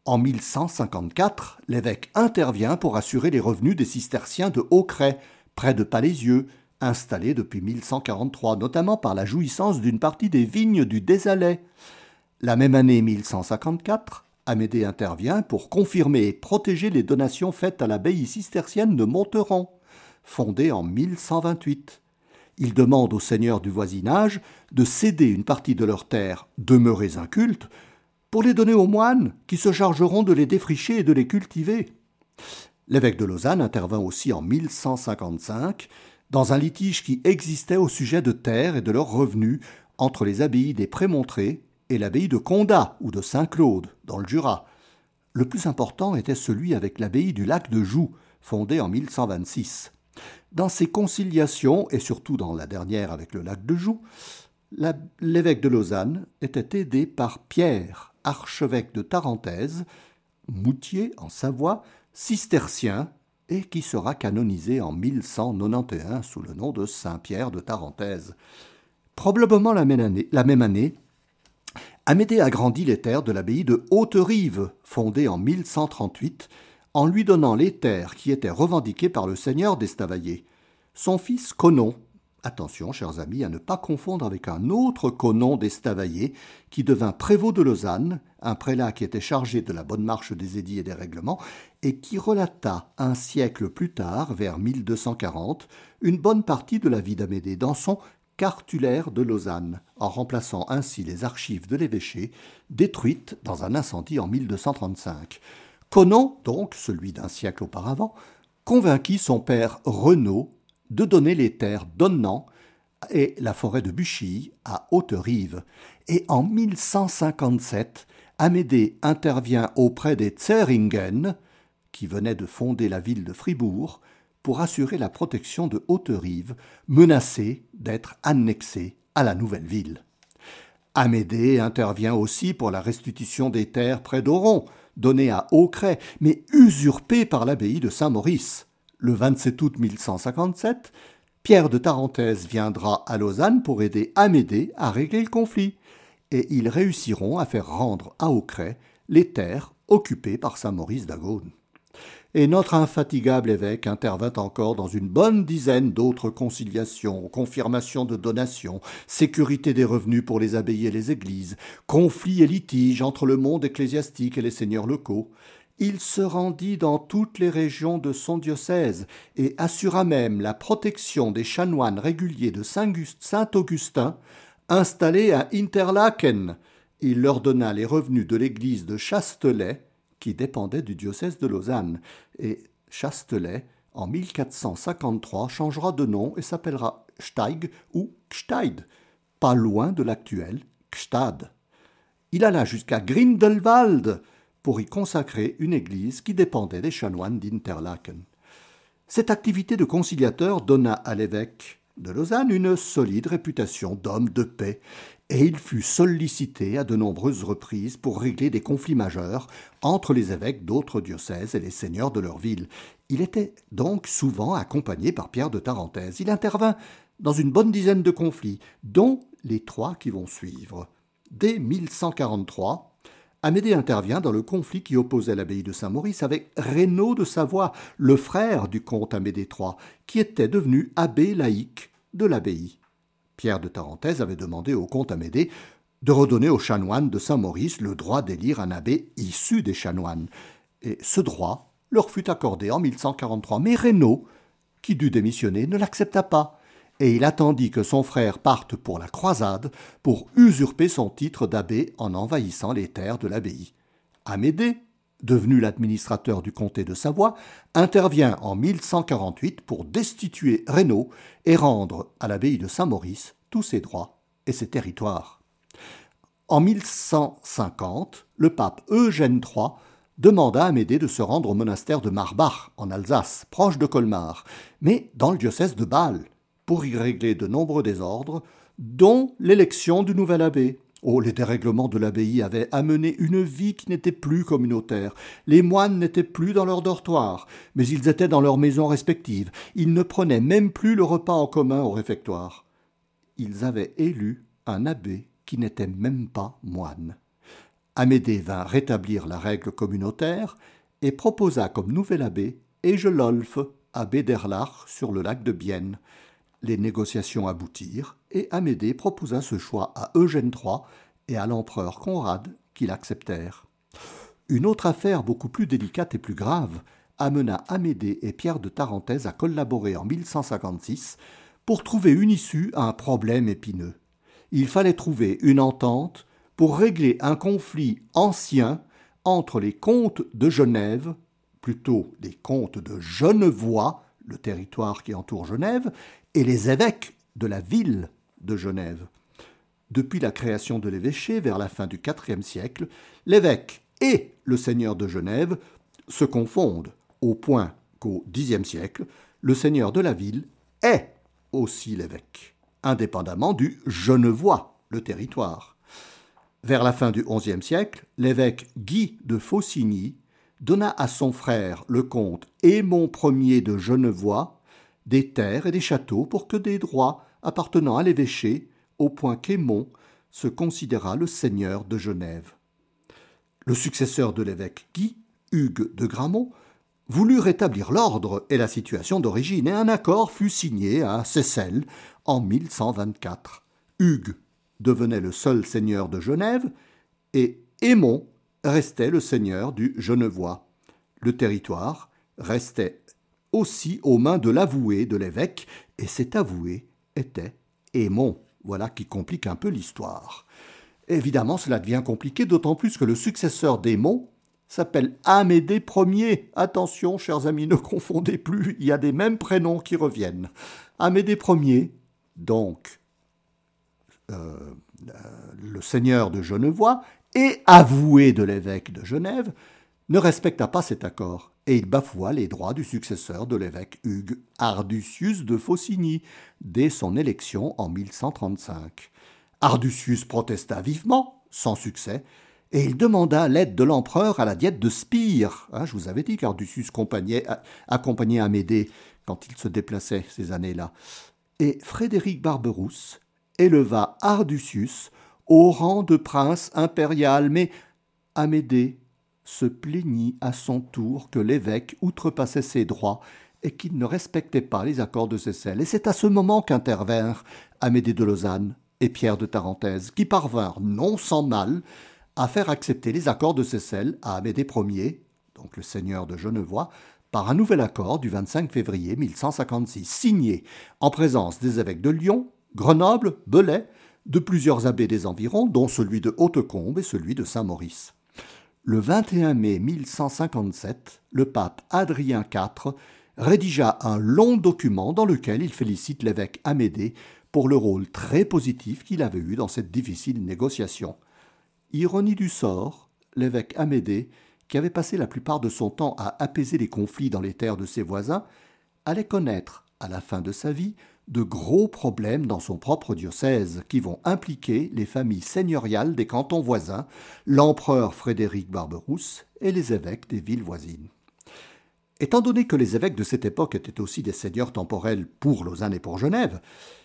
En 1154, l'évêque intervient pour assurer les revenus des cisterciens de Aucray, près de Palézieux, installés depuis 1143, notamment par la jouissance d'une partie des vignes du Désalais. La même année 1154, Amédée intervient pour confirmer et protéger les donations faites à l'abbaye cistercienne de Monteron, fondée en 1128. Il demande aux seigneurs du voisinage de céder une partie de leurs terres demeurées incultes pour les donner aux moines qui se chargeront de les défricher et de les cultiver. L'évêque de Lausanne intervint aussi en 1155 dans un litige qui existait au sujet de terres et de leurs revenus entre les abbayes des Prémontrés et l'abbaye de Condat ou de Saint-Claude, dans le Jura. Le plus important était celui avec l'abbaye du lac de Joux, fondée en 1126. Dans ces conciliations, et surtout dans la dernière avec le lac de Joux, l'évêque de Lausanne était aidé par Pierre, archevêque de Tarentaise, Moutier en Savoie, cistercien, et qui sera canonisé en 1191 sous le nom de Saint Pierre de Tarentaise. Probablement la même année, la même année Amédée agrandit les terres de l'abbaye de Haute-Rive, fondée en 1138, en lui donnant les terres qui étaient revendiquées par le seigneur d'Estavayer. Son fils Conon Attention, chers amis, à ne pas confondre avec un autre Conon d'Estavayer, qui devint prévôt de Lausanne, un prélat qui était chargé de la bonne marche des édits et des règlements, et qui relata un siècle plus tard, vers 1240, une bonne partie de la vie d'Amédée dans son cartulaire de Lausanne, en remplaçant ainsi les archives de l'évêché, détruites dans un incendie en 1235. Conon, donc celui d'un siècle auparavant, convainquit son père Renaud de donner les terres d'Onnan et la forêt de Buchy à Haute-Rive. Et en 1157, Amédée intervient auprès des Zeringen, qui venaient de fonder la ville de Fribourg, pour assurer la protection de Haute-Rive, menacée d'être annexée à la nouvelle ville. Amédée intervient aussi pour la restitution des terres près d'Oron, données à Aucray, mais usurpées par l'abbaye de Saint-Maurice. Le 27 août 1157, Pierre de Tarentaise viendra à Lausanne pour aider Amédée à régler le conflit, et ils réussiront à faire rendre à Aucray les terres occupées par Saint-Maurice d'Agone. Et notre infatigable évêque intervint encore dans une bonne dizaine d'autres conciliations, confirmations de donations, sécurité des revenus pour les abbayes et les églises, conflits et litiges entre le monde ecclésiastique et les seigneurs locaux, il se rendit dans toutes les régions de son diocèse et assura même la protection des chanoines réguliers de Saint-Augustin installés à Interlaken. Il leur donna les revenus de l'église de Chastelet, qui dépendait du diocèse de Lausanne, et Chastelet, en 1453, changera de nom et s'appellera Steig ou Gsteid, pas loin de l'actuel Gstad. Il alla jusqu'à Grindelwald, pour y consacrer une église qui dépendait des chanoines d'Interlaken. Cette activité de conciliateur donna à l'évêque de Lausanne une solide réputation d'homme de paix, et il fut sollicité à de nombreuses reprises pour régler des conflits majeurs entre les évêques d'autres diocèses et les seigneurs de leur ville. Il était donc souvent accompagné par Pierre de Tarentaise. Il intervint dans une bonne dizaine de conflits, dont les trois qui vont suivre. Dès 1143, Amédée intervient dans le conflit qui opposait l'abbaye de Saint-Maurice avec Reynaud de Savoie, le frère du comte Amédée III, qui était devenu abbé laïque de l'abbaye. Pierre de Tarentaise avait demandé au comte Amédée de redonner aux chanoines de Saint-Maurice le droit d'élire un abbé issu des chanoines. Et ce droit leur fut accordé en 1143. Mais Reynaud, qui dut démissionner, ne l'accepta pas et il attendit que son frère parte pour la croisade pour usurper son titre d'abbé en envahissant les terres de l'abbaye. Amédée, devenu l'administrateur du comté de Savoie, intervient en 1148 pour destituer Reynaud et rendre à l'abbaye de Saint-Maurice tous ses droits et ses territoires. En 1150, le pape Eugène III demanda à Amédée de se rendre au monastère de Marbach, en Alsace, proche de Colmar, mais dans le diocèse de Bâle, pour y régler de nombreux désordres, dont l'élection du nouvel abbé. Oh, les dérèglements de l'abbaye avaient amené une vie qui n'était plus communautaire. Les moines n'étaient plus dans leur dortoir, mais ils étaient dans leurs maisons respectives. Ils ne prenaient même plus le repas en commun au réfectoire. Ils avaient élu un abbé qui n'était même pas moine. Amédée vint rétablir la règle communautaire et proposa comme nouvel abbé Egelolf, abbé d'Erlach sur le lac de Bienne. Les négociations aboutirent et Amédée proposa ce choix à Eugène III et à l'empereur Conrad qui l'acceptèrent. Une autre affaire beaucoup plus délicate et plus grave amena Amédée et Pierre de Tarentaise à collaborer en 1156 pour trouver une issue à un problème épineux. Il fallait trouver une entente pour régler un conflit ancien entre les comtes de Genève, plutôt les comtes de Genevois, le territoire qui entoure Genève, et les évêques de la ville de Genève. Depuis la création de l'évêché vers la fin du IVe siècle, l'évêque et le seigneur de Genève se confondent au point qu'au Xe siècle, le seigneur de la ville est aussi l'évêque, indépendamment du Genevois, le territoire. Vers la fin du XIe siècle, l'évêque Guy de Faucigny donna à son frère, le comte Aimon Ier de Genevois, des terres et des châteaux pour que des droits appartenant à l'évêché, au point qu'Aimon se considéra le seigneur de Genève. Le successeur de l'évêque Guy, Hugues de Gramont, voulut rétablir l'ordre et la situation d'origine, et un accord fut signé à Seyssel en 1124. Hugues devenait le seul seigneur de Genève, et Aimon restait le seigneur du Genevois. Le territoire restait aussi aux mains de l'avoué de l'évêque, et cet avoué était Aimon. Voilà qui complique un peu l'histoire. Évidemment, cela devient compliqué, d'autant plus que le successeur d'Aimon, s'appelle Amédée Ier. Attention, chers amis, ne confondez plus, il y a des mêmes prénoms qui reviennent. Amédée Ier, donc euh, euh, le seigneur de Genevois et avoué de l'évêque de Genève, ne respecta pas cet accord et il bafoua les droits du successeur de l'évêque Hugues Arducius de Faucigny dès son élection en 1135. Arducius protesta vivement, sans succès, et il demanda l'aide de l'empereur à la diète de Spire. Hein, je vous avais dit qu'Arducius accompagnait Amédée quand il se déplaçait ces années-là. Et Frédéric Barberousse éleva Arducius au rang de prince impérial, mais Amédée se plaignit à son tour que l'évêque outrepassait ses droits et qu'il ne respectait pas les accords de Seyssel. Et c'est à ce moment qu'intervinrent Amédée de Lausanne et Pierre de Tarentaise, qui parvinrent, non sans mal, à faire accepter les accords de Seyssel à Amédée Ier, donc le seigneur de Genevois, par un nouvel accord du 25 février 1156, signé en présence des évêques de Lyon, Grenoble, Belay, de plusieurs abbés des environs, dont celui de Hautecombe et celui de Saint-Maurice. Le 21 mai 1157, le pape Adrien IV rédigea un long document dans lequel il félicite l'évêque Amédée pour le rôle très positif qu'il avait eu dans cette difficile négociation. Ironie du sort, l'évêque Amédée, qui avait passé la plupart de son temps à apaiser les conflits dans les terres de ses voisins, allait connaître, à la fin de sa vie, de gros problèmes dans son propre diocèse qui vont impliquer les familles seigneuriales des cantons voisins, l'empereur Frédéric Barberousse et les évêques des villes voisines. Étant donné que les évêques de cette époque étaient aussi des seigneurs temporels pour Lausanne et pour Genève,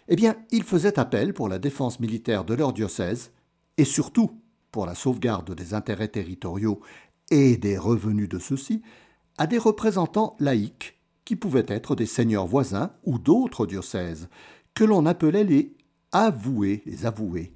eh bien, ils faisaient appel pour la défense militaire de leur diocèse et surtout pour la sauvegarde des intérêts territoriaux et des revenus de ceux-ci à des représentants laïcs qui pouvaient être des seigneurs voisins ou d'autres diocèses, que l'on appelait les avoués, les avoués.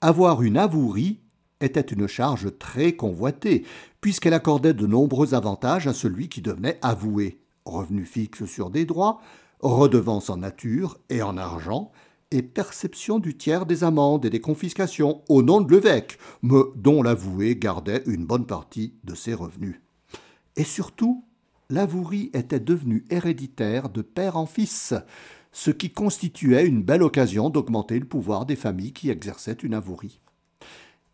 Avoir une avouerie était une charge très convoitée, puisqu'elle accordait de nombreux avantages à celui qui devenait avoué revenu fixe sur des droits, redevance en nature et en argent, et perception du tiers des amendes et des confiscations au nom de l'évêque, mais dont l'avoué gardait une bonne partie de ses revenus. Et surtout, l'avouerie était devenue héréditaire de père en fils, ce qui constituait une belle occasion d'augmenter le pouvoir des familles qui exerçaient une avouerie.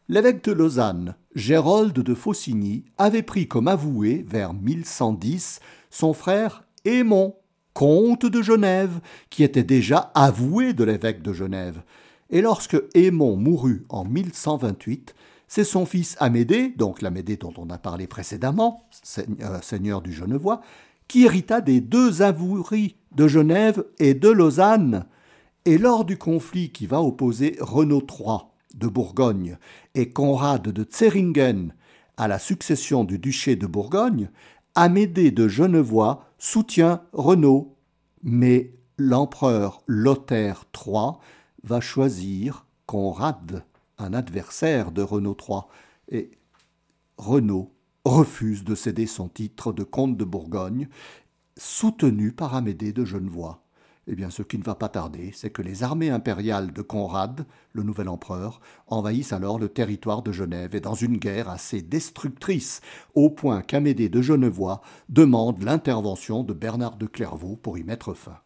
L'évêque de Lausanne, Gérold de Faucigny, avait pris comme avoué, vers 1110, son frère Aimon, comte de Genève, qui était déjà avoué de l'évêque de Genève. Et lorsque Aimon mourut en 1128, c'est son fils Amédée, donc l'Amédée dont on a parlé précédemment, euh, seigneur du Genevois, qui hérita des deux avoueries de Genève et de Lausanne. Et lors du conflit qui va opposer Renaud III de Bourgogne et Conrad de Zeringen à la succession du duché de Bourgogne, Amédée de Genevois soutient Renaud, mais l'empereur Lothaire III va choisir Conrad, un adversaire de Renaud III, et Renaud refuse de céder son titre de comte de Bourgogne, soutenu par Amédée de Genevois. Eh bien, ce qui ne va pas tarder, c'est que les armées impériales de Conrad, le nouvel empereur, envahissent alors le territoire de Genève et dans une guerre assez destructrice, au point qu'Amédée de Genevois demande l'intervention de Bernard de Clairvaux pour y mettre fin.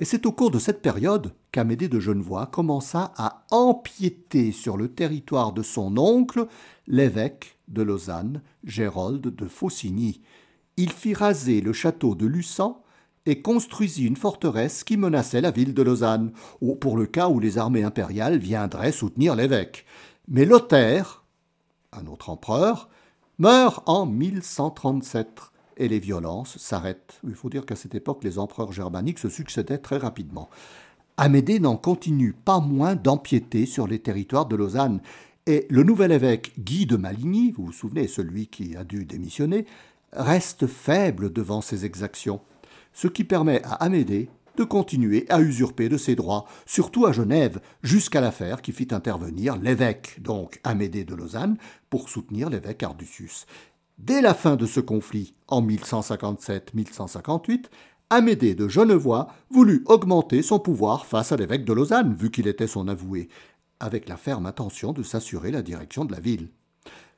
Et c'est au cours de cette période qu'Amédée de Genevois commença à empiéter sur le territoire de son oncle, l'évêque de Lausanne, Gérold de Faucigny. Il fit raser le château de Luçan et construisit une forteresse qui menaçait la ville de Lausanne, pour le cas où les armées impériales viendraient soutenir l'évêque. Mais Lothaire, un autre empereur, meurt en 1137 et les violences s'arrêtent. Il faut dire qu'à cette époque, les empereurs germaniques se succédaient très rapidement. Amédée n'en continue pas moins d'empiéter sur les territoires de Lausanne, et le nouvel évêque Guy de Maligny, vous vous souvenez, celui qui a dû démissionner, reste faible devant ces exactions ce qui permet à Amédée de continuer à usurper de ses droits, surtout à Genève, jusqu'à l'affaire qui fit intervenir l'évêque, donc Amédée de Lausanne, pour soutenir l'évêque Arducius. Dès la fin de ce conflit, en 1157-1158, Amédée de Genevois voulut augmenter son pouvoir face à l'évêque de Lausanne, vu qu'il était son avoué, avec la ferme intention de s'assurer la direction de la ville.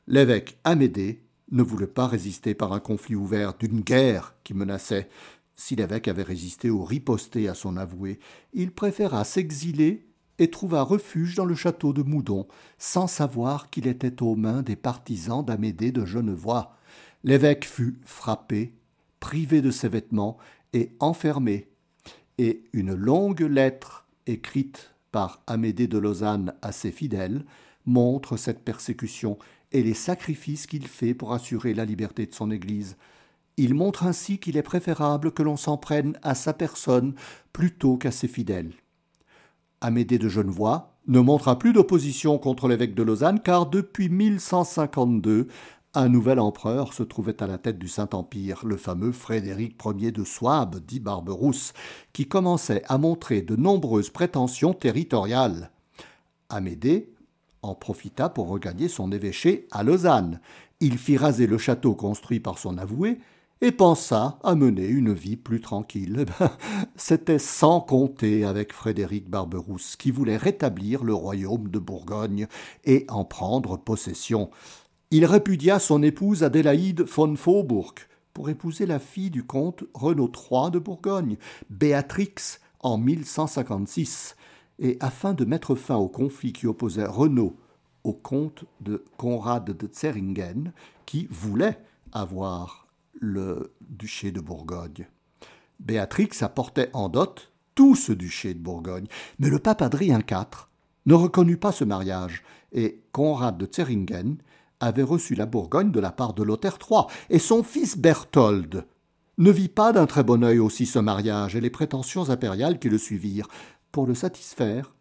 L'évêque Amédée ne voulait pas résister par un conflit ouvert d'une guerre qui menaçait, si l'évêque avait résisté ou riposté à son avoué, il préféra s'exiler et trouva refuge dans le château de Moudon, sans savoir qu'il était aux mains des partisans d'Amédée de Genevois. L'évêque fut frappé, privé de ses vêtements et enfermé. Et une longue lettre écrite par Amédée de Lausanne à ses fidèles montre cette persécution et les sacrifices qu'il fait pour assurer la liberté de son Église. Il montre ainsi qu'il est préférable que l'on s'en prenne à sa personne plutôt qu'à ses fidèles. Amédée de Genevois ne montra plus d'opposition contre l'évêque de Lausanne car depuis 1152, un nouvel empereur se trouvait à la tête du Saint-Empire, le fameux Frédéric Ier de Souabe, dit Barberousse, qui commençait à montrer de nombreuses prétentions territoriales. Amédée en profita pour regagner son évêché à Lausanne. Il fit raser le château construit par son avoué et pensa à mener une vie plus tranquille. Eh ben, c'était sans compter avec Frédéric Barberousse, qui voulait rétablir le royaume de Bourgogne et en prendre possession. Il répudia son épouse Adélaïde von Faubourg pour épouser la fille du comte Renaud III de Bourgogne, Béatrix, en 1156, et afin de mettre fin au conflit qui opposait Renaud au comte de Conrad de Zeringen, qui voulait avoir le duché de Bourgogne. Béatrix apportait en dot tout ce duché de Bourgogne, mais le pape Adrien IV ne reconnut pas ce mariage, et Conrad de Zeringen avait reçu la Bourgogne de la part de Lothaire III, et son fils Berthold ne vit pas d'un très bon œil aussi ce mariage et les prétentions impériales qui le suivirent. Pour le satisfaire,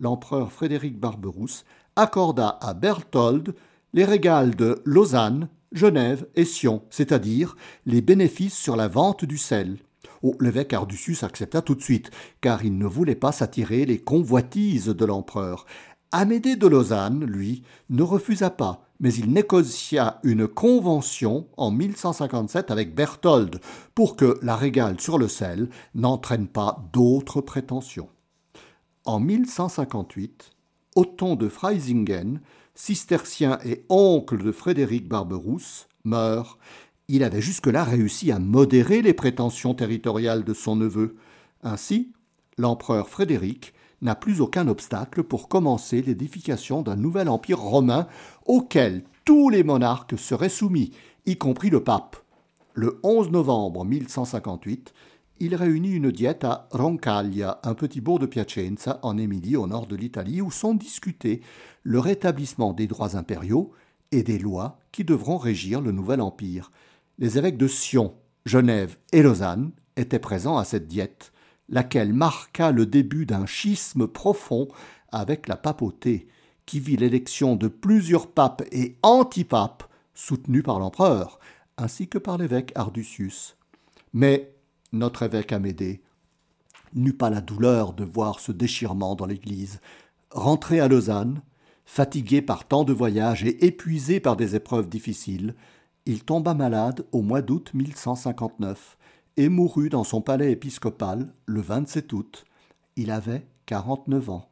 l'empereur Frédéric Barberousse accorda à Berthold les régales de Lausanne, Genève et Sion, c'est-à-dire les bénéfices sur la vente du sel. Oh, l'évêque Arducius accepta tout de suite, car il ne voulait pas s'attirer les convoitises de l'empereur. Amédée de Lausanne, lui, ne refusa pas, mais il négocia une convention en 1157 avec Berthold pour que la régale sur le sel n'entraîne pas d'autres prétentions. En 1158, Othon de Freisingen cistercien et oncle de Frédéric Barberousse, meurt. Il avait jusque-là réussi à modérer les prétentions territoriales de son neveu. Ainsi, l'empereur Frédéric n'a plus aucun obstacle pour commencer l'édification d'un nouvel empire romain auquel tous les monarques seraient soumis, y compris le pape. Le 11 novembre 1158, il réunit une diète à Roncaglia, un petit bourg de Piacenza, en Émilie, au nord de l'Italie, où sont discutés le rétablissement des droits impériaux et des lois qui devront régir le nouvel empire. Les évêques de Sion, Genève et Lausanne étaient présents à cette diète. laquelle marqua le début d'un schisme profond avec la papauté, qui vit l'élection de plusieurs papes et antipapes soutenus par l'empereur, ainsi que par l'évêque Arducius. Mais notre évêque Amédée n'eut pas la douleur de voir ce déchirement dans l'Église. Rentré à Lausanne, fatigué par tant de voyages et épuisé par des épreuves difficiles, il tomba malade au mois d'août 1159 et mourut dans son palais épiscopal le 27 août. Il avait quarante-neuf ans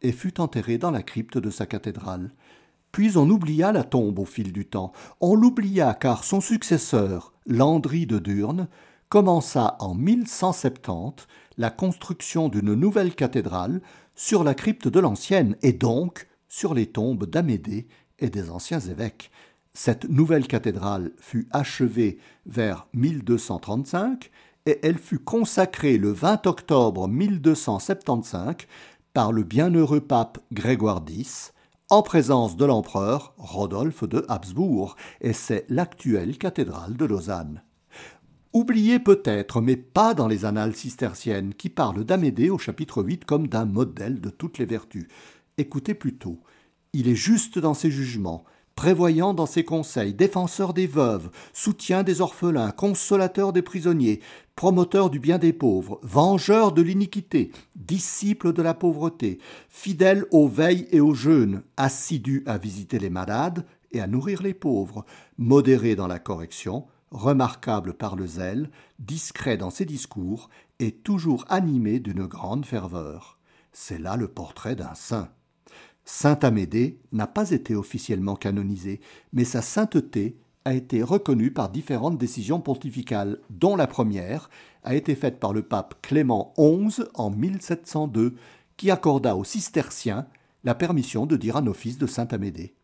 et fut enterré dans la crypte de sa cathédrale. Puis on oublia la tombe au fil du temps. On l'oublia car son successeur, Landry de Durne, commença en 1170 la construction d'une nouvelle cathédrale sur la crypte de l'ancienne et donc sur les tombes d'Amédée et des anciens évêques. Cette nouvelle cathédrale fut achevée vers 1235 et elle fut consacrée le 20 octobre 1275 par le bienheureux pape Grégoire X, en présence de l'empereur Rodolphe de Habsbourg, et c'est l'actuelle cathédrale de Lausanne. Oublié peut-être, mais pas dans les annales cisterciennes, qui parlent d'Amédée au chapitre 8 comme d'un modèle de toutes les vertus. Écoutez plutôt. Il est juste dans ses jugements, prévoyant dans ses conseils, défenseur des veuves, soutien des orphelins, consolateur des prisonniers, promoteur du bien des pauvres, vengeur de l'iniquité, disciple de la pauvreté, fidèle aux veilles et aux jeûnes, assidu à visiter les malades et à nourrir les pauvres, modéré dans la correction, remarquable par le zèle, discret dans ses discours et toujours animé d'une grande ferveur. C'est là le portrait d'un saint. Saint Amédée n'a pas été officiellement canonisé, mais sa sainteté a été reconnue par différentes décisions pontificales, dont la première a été faite par le pape Clément XI en 1702, qui accorda aux cisterciens la permission de dire un office de Saint Amédée.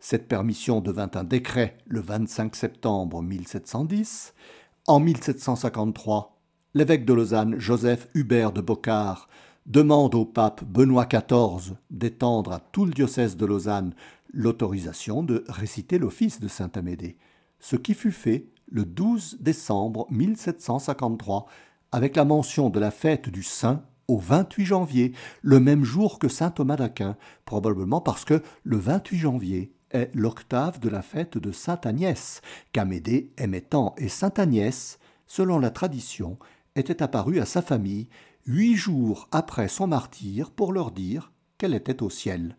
Cette permission devint un décret le 25 septembre 1710. En 1753, l'évêque de Lausanne, Joseph Hubert de Bocard, demande au pape Benoît XIV d'étendre à tout le diocèse de Lausanne l'autorisation de réciter l'office de Saint Amédée, ce qui fut fait le 12 décembre 1753 avec la mention de la fête du Saint au 28 janvier, le même jour que Saint Thomas d'Aquin, probablement parce que le 28 janvier est l'octave de la fête de Sainte Agnès, qu'Amédée aimait tant, et Sainte Agnès, selon la tradition, était apparue à sa famille huit jours après son martyr pour leur dire qu'elle était au ciel.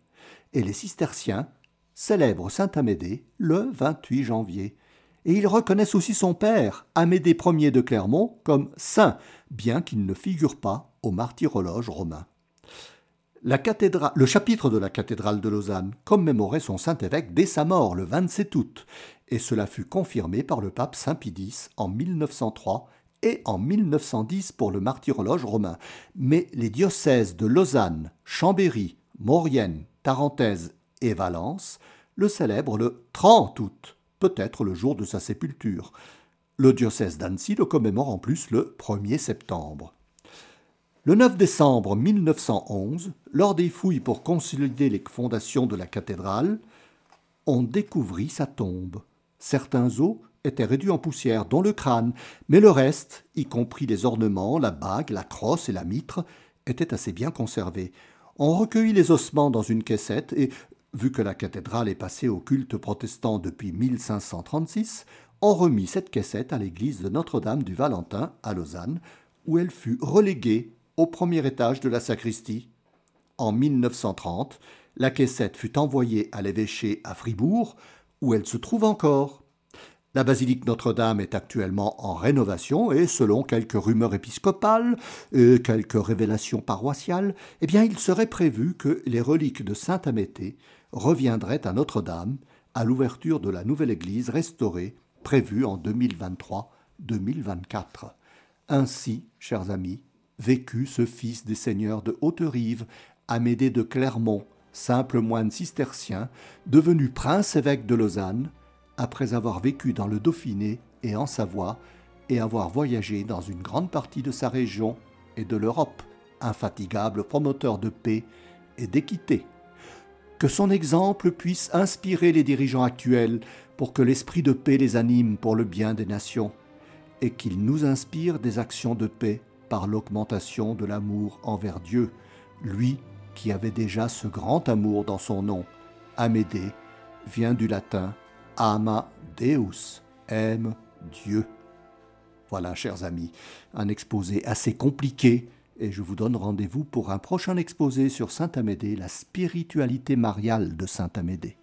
Et les cisterciens célèbrent Saint Amédée le 28 janvier. Et ils reconnaissent aussi son père, Amédée Ier de Clermont, comme saint, bien qu'il ne figure pas au martyrologe romain. Le chapitre de la cathédrale de Lausanne commémorait son saint évêque dès sa mort le 27 août, et cela fut confirmé par le pape Saint Pidis en 1903 et en 1910 pour le martyrologe romain. Mais les diocèses de Lausanne, Chambéry, Maurienne, Tarentaise et Valence le célèbrent le 30 août, peut-être le jour de sa sépulture. Le diocèse d'Annecy le commémore en plus le 1er septembre. Le 9 décembre 1911, lors des fouilles pour consolider les fondations de la cathédrale, on découvrit sa tombe. Certains os était réduit en poussière, dont le crâne, mais le reste, y compris les ornements, la bague, la crosse et la mitre, était assez bien conservé. On recueillit les ossements dans une caissette et, vu que la cathédrale est passée au culte protestant depuis 1536, on remit cette caissette à l'église de Notre-Dame du Valentin à Lausanne, où elle fut reléguée au premier étage de la sacristie. En 1930, la caissette fut envoyée à l'évêché à Fribourg, où elle se trouve encore. La basilique Notre-Dame est actuellement en rénovation et selon quelques rumeurs épiscopales et quelques révélations paroissiales, eh bien il serait prévu que les reliques de Sainte Améthée reviendraient à Notre-Dame à l'ouverture de la nouvelle église restaurée prévue en 2023-2024. Ainsi, chers amis, vécut ce fils des seigneurs de Haute-Rive, Amédée de Clermont, simple moine cistercien, devenu prince évêque de Lausanne, après avoir vécu dans le Dauphiné et en Savoie, et avoir voyagé dans une grande partie de sa région et de l'Europe, infatigable promoteur de paix et d'équité. Que son exemple puisse inspirer les dirigeants actuels pour que l'esprit de paix les anime pour le bien des nations, et qu'il nous inspire des actions de paix par l'augmentation de l'amour envers Dieu, lui qui avait déjà ce grand amour dans son nom. Amédée vient du latin ama Deus, aime Dieu. Voilà, chers amis, un exposé assez compliqué, et je vous donne rendez-vous pour un prochain exposé sur Saint Amédée, la spiritualité mariale de Saint Amédée.